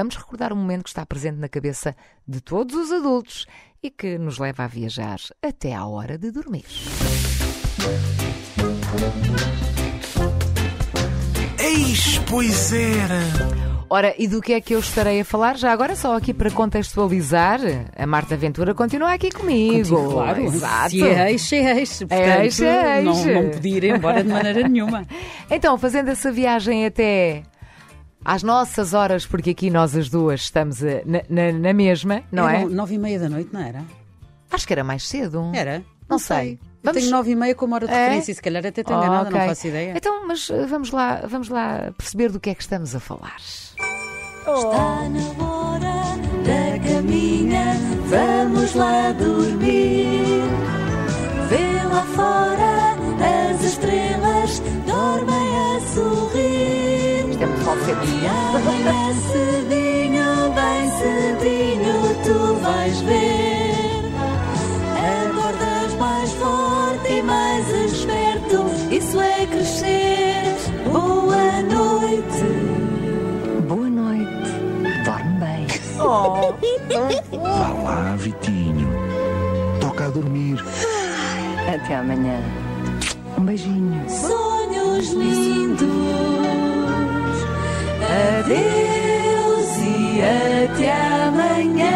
vamos recordar um momento que está presente na cabeça de todos os adultos e que nos leva a viajar até à hora de dormir. Eis, pois era. Ora, e do que é que eu estarei a falar? Já agora, só aqui para contextualizar, a Marta Ventura continua aqui comigo. Contigo, claro. Exato. Se é eixo, é eixo. Portanto, É eixo, é eixo. Não, não podia ir embora de maneira nenhuma. Então, fazendo essa viagem até às nossas horas, porque aqui nós as duas estamos eh, na, na- na mesma, não é? Nove e meia da noite, não era? Acho que era mais cedo. Era? Não sei. Eu Vamos- tenho nove e meia como hora de É? referência e se calhar até tenho Oh, enganada, ok. não faço ideia. Então, mas eh, vamos lá, vamos lá perceber do que é que estamos a falar. Está na hora da caminha, vamos lá dormir. Vê lá fora Vá lá, Vitinho. Toca a dormir. Até amanhã. Um beijinho. Sonhos lindos. Adeus e até amanhã.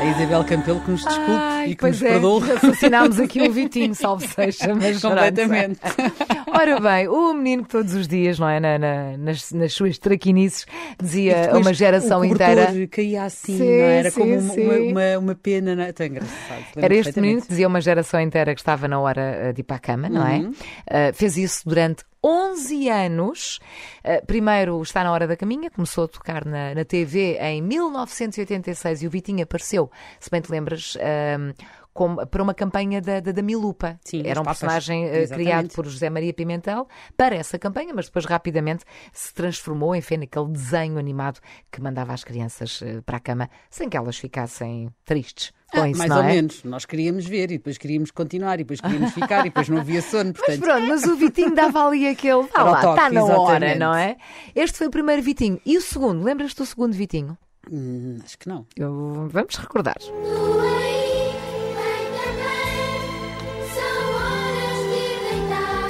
A Isabel Campelo que nos desculpe Ai, e que pois nos é, perdoe. assassinámos aqui o Vitinho, salve seja, mas. Completamente. Ora bem, o menino que todos os dias, não é, na- na- nas, nas suas traquinices, dizia a uma geração inteira. caía assim, Sim, não é? era? sim, como uma, sim. uma, uma, uma pena. Não é? Tão engraçado. Era este menino que dizia a uma geração inteira que estava na hora eh, de ir para a cama, não é? Uhum. Eh, fez isso durante 11 anos. Eh, primeiro está na hora da caminha, começou a tocar na, na TV em 1986 e o Vitinho apareceu, se bem te lembras, ehm, como- para uma campanha da, da, da Milupa. Sim, Era um personagem eh, Exatamente. criado por José Maria Pimentel para essa campanha, mas depois rapidamente se transformou, enfim, naquele desenho animado que mandava as crianças eh, para a cama sem que elas ficassem tristes. Com Ah, isso, mais ou é? menos. Nós queríamos ver e depois queríamos continuar e depois queríamos ficar e depois não havia sono. Mas Portanto, pronto, mas o Vitinho dava ali aquele. O lá, está na hora, exatamente. não é? Este foi o primeiro Vitinho. E o segundo? Lembras-te do segundo Vitinho? hum, acho que não. Eu- Vamos recordar.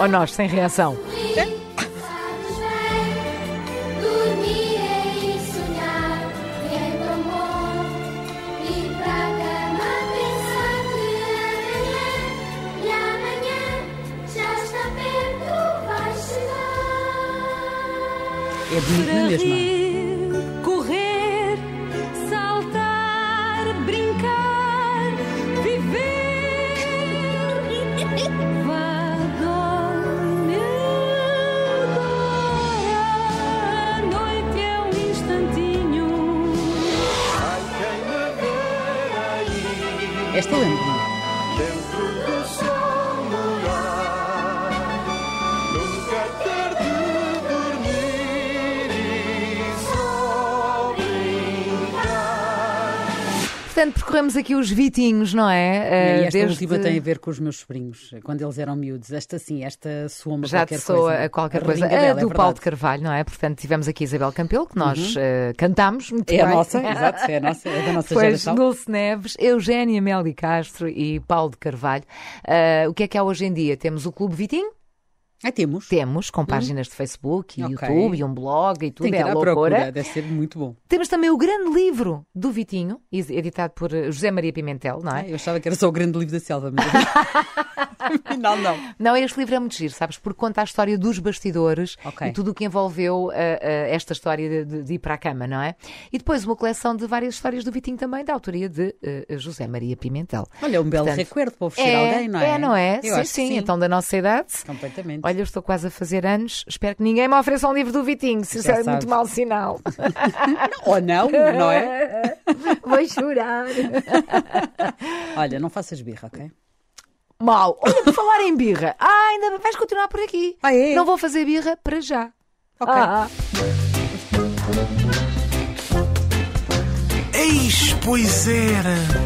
Ou nós, sem reação. Sabes bem, dormir e sonhar é tão bom. Ir estuve en Roma. Portanto, percorremos aqui os Vitinhos, não é? E Eh, esta desde- última tem a ver com os meus sobrinhos, quando eles eram miúdos. Esta sim, esta soa-me a Já qualquer soa coisa. a qualquer A coisa. A Bela, do é Paulo de. Carvalho, não é? Portanto, tivemos aqui Isabel Campelo, que nós eh, cantámos muito É a bem. nossa, exato, é a nossa, é da nossa Depois geração. Dulce Neves, Eugénia Meli Castro e Paulo de Carvalho. Ah, o que é que há hoje em dia? Temos o Clube Vitinho? Ah, temos. Temos, com páginas de Facebook e Hum. Ok. YouTube e um blog e tudo, Tem que é à loucura. procura, deve ser muito bom. Temos também o grande livro do Vitinho, editado por eh, José Maria Pimentel, não é? Ah, eu achava que era só o grande livro da selva, mas afinal não. Não, este livro é muito giro, sabes? Porque conta a história dos bastidores Ok. e tudo o que envolveu eh, eh, esta história de, de- ir para a cama, não é? E depois uma coleção de várias histórias do Vitinho também, da autoria de eh, José Maria Pimentel. Olha, um belo Portanto, recuerdo para oferecer a alguém, não é? É, não é? Sim, que sim, Então, da nossa idade. Completamente. Olha, eu estou quase a fazer anos. Espero que ninguém me ofereça um livro do Vitinho. Se isso é muito mau sinal. Ou não, não é? Vou chorar. Olha, não faças birra, ok? Mal. Olha, por falar em birra. Ah, ainda vais continuar por aqui. Ah, é? Não vou fazer birra para já. Ok. Ah, Eis, pois era.